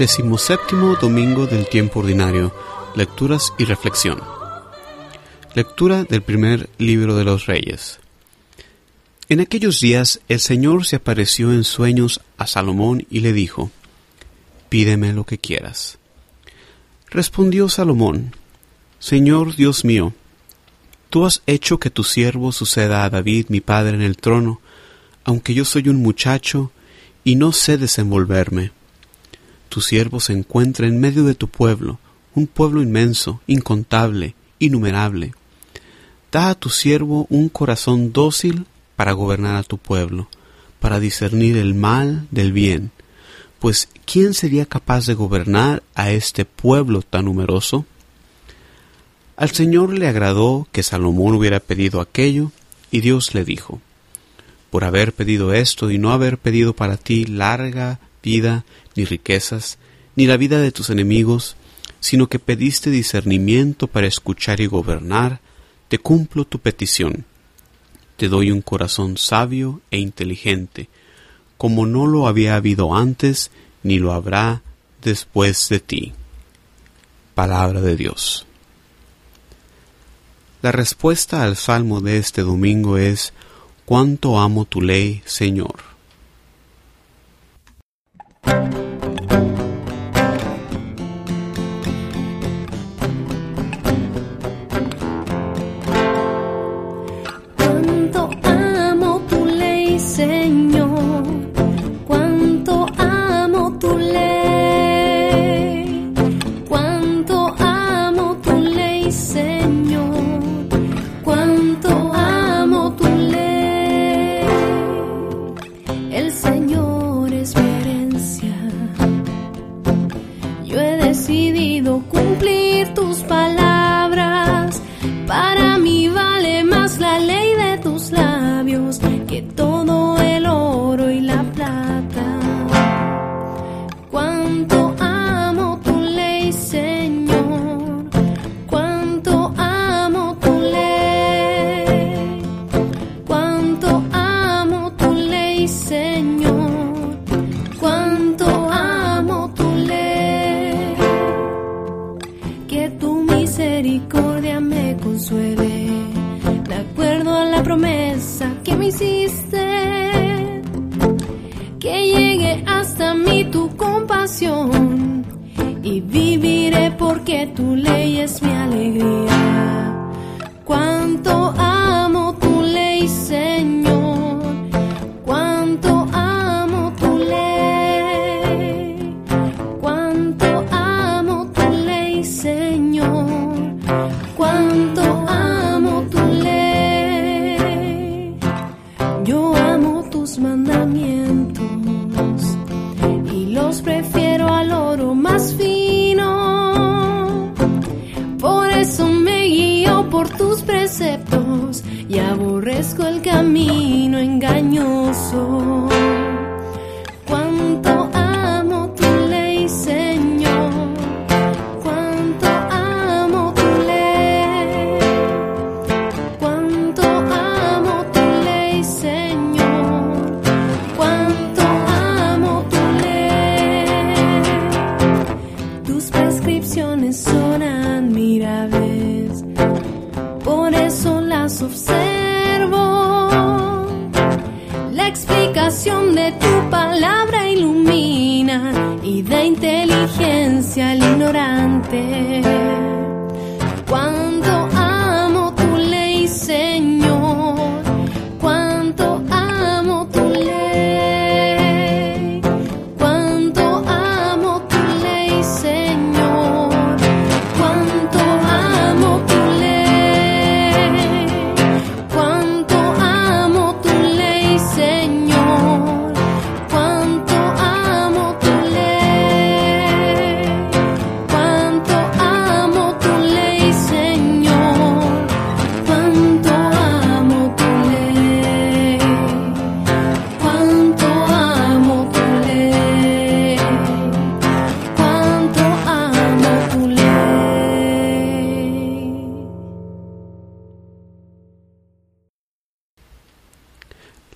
Decimoséptimo Domingo del Tiempo Ordinario. Lecturas y Reflexión. Lectura del primer libro de los Reyes. En aquellos días el Señor se apareció en sueños a Salomón y le dijo, Pídeme lo que quieras. Respondió Salomón, Señor Dios mío, tú has hecho que tu siervo suceda a David mi padre en el trono, aunque yo soy un muchacho y no sé desenvolverme. Tu siervo se encuentra en medio de tu pueblo, un pueblo inmenso, incontable, innumerable. Da a tu siervo un corazón dócil para gobernar a tu pueblo, para discernir el mal del bien. Pues ¿quién sería capaz de gobernar a este pueblo tan numeroso? Al Señor le agradó que Salomón hubiera pedido aquello, y Dios le dijo, Por haber pedido esto y no haber pedido para ti larga vida ni riquezas, ni la vida de tus enemigos, sino que pediste discernimiento para escuchar y gobernar, te cumplo tu petición. Te doy un corazón sabio e inteligente, como no lo había habido antes, ni lo habrá después de ti. Palabra de Dios. La respuesta al salmo de este domingo es, cuánto amo tu ley, Señor. Y viviré porque tu ley es mi alegría. Cuánto amo tu ley, Señor. Cuánto amo tu ley. Cuánto amo tu ley, Señor. Cuánto amo camino engañoso. Cuánto amo tu ley, Señor. Cuánto amo tu ley. Cuánto amo tu ley, Señor. Cuánto amo tu ley. Tus prescripciones son admirables, por eso las observo. Explicación de tu palabra ilumina y da inteligencia al ignorante.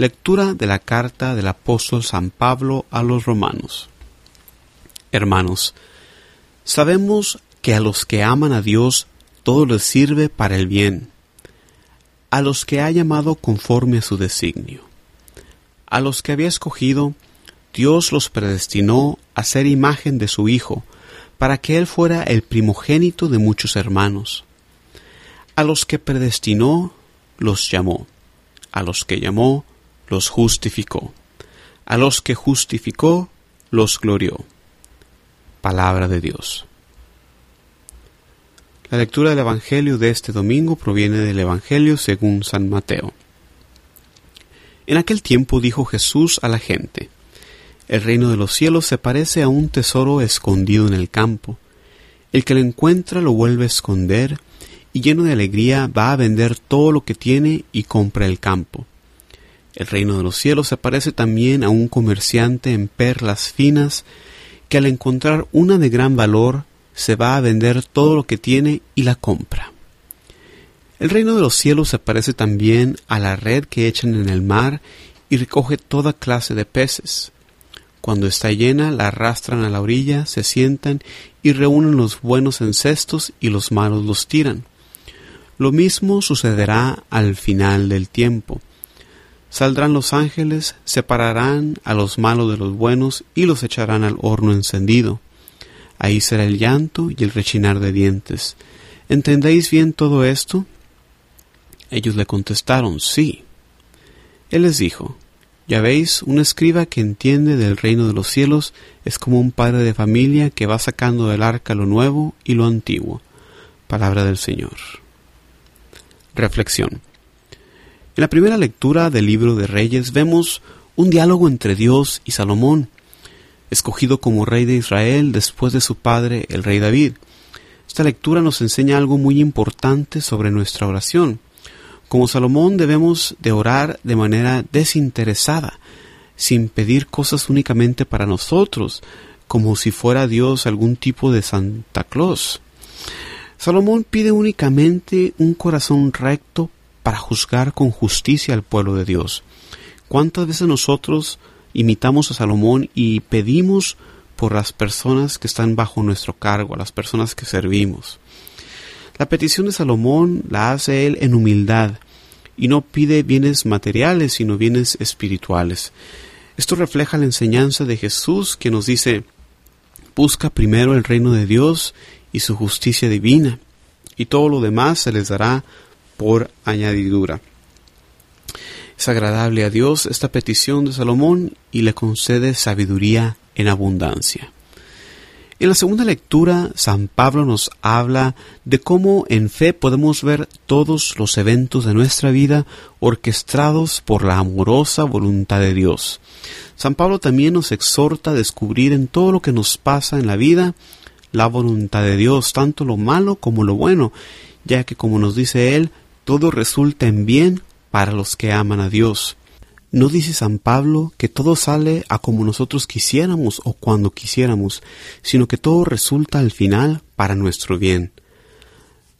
Lectura de la carta del apóstol San Pablo a los romanos. Hermanos, sabemos que a los que aman a Dios todo les sirve para el bien, a los que ha llamado conforme a su designio. A los que había escogido, Dios los predestinó a ser imagen de su Hijo, para que Él fuera el primogénito de muchos hermanos. A los que predestinó, los llamó. A los que llamó, los justificó. A los que justificó, los glorió. Palabra de Dios. La lectura del Evangelio de este domingo proviene del Evangelio según San Mateo. En aquel tiempo dijo Jesús a la gente, El reino de los cielos se parece a un tesoro escondido en el campo. El que lo encuentra lo vuelve a esconder, y lleno de alegría va a vender todo lo que tiene y compra el campo. El reino de los cielos se parece también a un comerciante en perlas finas, que al encontrar una de gran valor se va a vender todo lo que tiene y la compra. El reino de los cielos se parece también a la red que echan en el mar y recoge toda clase de peces. Cuando está llena, la arrastran a la orilla, se sientan y reúnen los buenos en cestos y los malos los tiran. Lo mismo sucederá al final del tiempo. Saldrán los ángeles, separarán a los malos de los buenos y los echarán al horno encendido. Ahí será el llanto y el rechinar de dientes. ¿Entendéis bien todo esto? Ellos le contestaron, sí. Él les dijo, Ya veis, un escriba que entiende del reino de los cielos es como un padre de familia que va sacando del arca lo nuevo y lo antiguo. Palabra del Señor. Reflexión. En la primera lectura del libro de Reyes vemos un diálogo entre Dios y Salomón, escogido como rey de Israel después de su padre, el rey David. Esta lectura nos enseña algo muy importante sobre nuestra oración. Como Salomón debemos de orar de manera desinteresada, sin pedir cosas únicamente para nosotros, como si fuera Dios algún tipo de Santa Claus. Salomón pide únicamente un corazón recto para juzgar con justicia al pueblo de Dios. ¿Cuántas veces nosotros imitamos a Salomón y pedimos por las personas que están bajo nuestro cargo, a las personas que servimos. La petición de Salomón la hace él en humildad y no pide bienes materiales, sino bienes espirituales. Esto refleja la enseñanza de Jesús que nos dice, busca primero el reino de Dios y su justicia divina, y todo lo demás se les dará por añadidura. Es agradable a Dios esta petición de Salomón y le concede sabiduría en abundancia. En la segunda lectura, San Pablo nos habla de cómo en fe podemos ver todos los eventos de nuestra vida orquestados por la amorosa voluntad de Dios. San Pablo también nos exhorta a descubrir en todo lo que nos pasa en la vida la voluntad de Dios, tanto lo malo como lo bueno, ya que como nos dice él, todo resulta en bien para los que aman a Dios. No dice San Pablo que todo sale a como nosotros quisiéramos o cuando quisiéramos, sino que todo resulta al final para nuestro bien.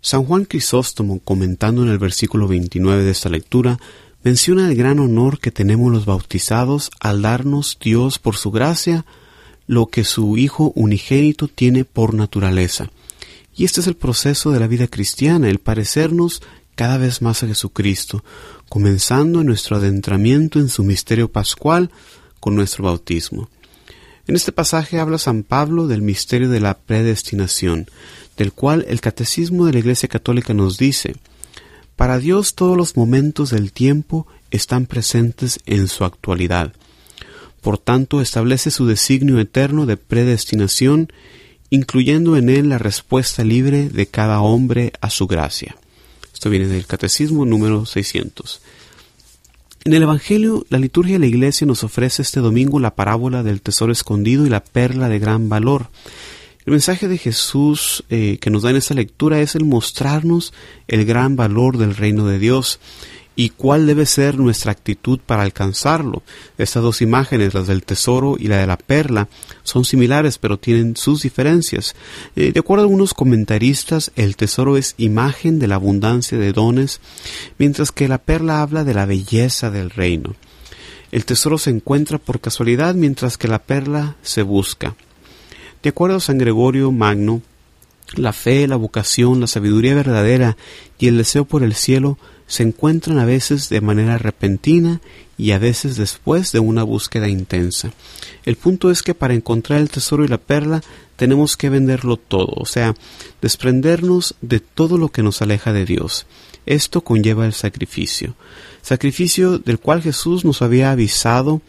San Juan Crisóstomo, comentando en el versículo 29 de esta lectura, menciona el gran honor que tenemos los bautizados al darnos Dios por su gracia lo que su Hijo unigénito tiene por naturaleza. Y este es el proceso de la vida cristiana, el parecernos cada vez más a Jesucristo, comenzando nuestro adentramiento en su misterio pascual con nuestro bautismo. En este pasaje habla San Pablo del misterio de la predestinación, del cual el Catecismo de la Iglesia Católica nos dice, para Dios todos los momentos del tiempo están presentes en su actualidad. Por tanto, establece su designio eterno de predestinación, incluyendo en él la respuesta libre de cada hombre a su gracia. Esto viene del Catecismo número 600. En el Evangelio, la liturgia de la Iglesia nos ofrece este domingo la parábola del tesoro escondido y la perla de gran valor. El mensaje de Jesús eh, que nos da en esta lectura es el mostrarnos el gran valor del reino de Dios y cuál debe ser nuestra actitud para alcanzarlo. Estas dos imágenes, las del tesoro y la de la perla, son similares pero tienen sus diferencias. Eh, de acuerdo a algunos comentaristas, el tesoro es imagen de la abundancia de dones, mientras que la perla habla de la belleza del reino. El tesoro se encuentra por casualidad mientras que la perla se busca. De acuerdo a San Gregorio Magno, la fe, la vocación, la sabiduría verdadera y el deseo por el cielo se encuentran a veces de manera repentina y a veces después de una búsqueda intensa. El punto es que para encontrar el tesoro y la perla tenemos que venderlo todo, o sea, desprendernos de todo lo que nos aleja de Dios. Esto conlleva el sacrificio, sacrificio del cual Jesús nos había avisado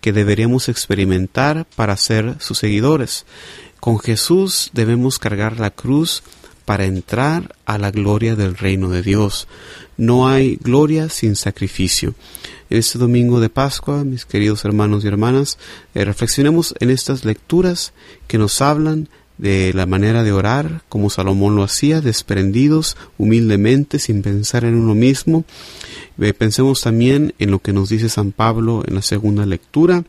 que deberíamos experimentar para ser sus seguidores. Con Jesús debemos cargar la cruz para entrar a la gloria del reino de Dios. No hay gloria sin sacrificio. En este domingo de Pascua, mis queridos hermanos y hermanas, eh, reflexionemos en estas lecturas que nos hablan de la manera de orar, como Salomón lo hacía, desprendidos, humildemente, sin pensar en uno mismo. Eh, pensemos también en lo que nos dice San Pablo en la segunda lectura,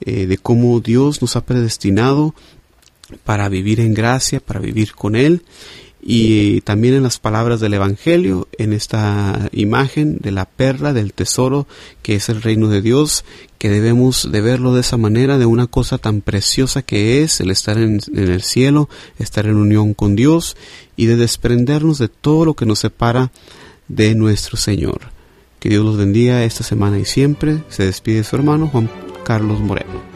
eh, de cómo Dios nos ha predestinado para vivir en gracia, para vivir con Él y también en las palabras del Evangelio, en esta imagen de la perla, del tesoro que es el reino de Dios, que debemos de verlo de esa manera, de una cosa tan preciosa que es el estar en, en el cielo, estar en unión con Dios y de desprendernos de todo lo que nos separa de nuestro Señor. Que Dios los bendiga esta semana y siempre. Se despide su hermano Juan Carlos Moreno.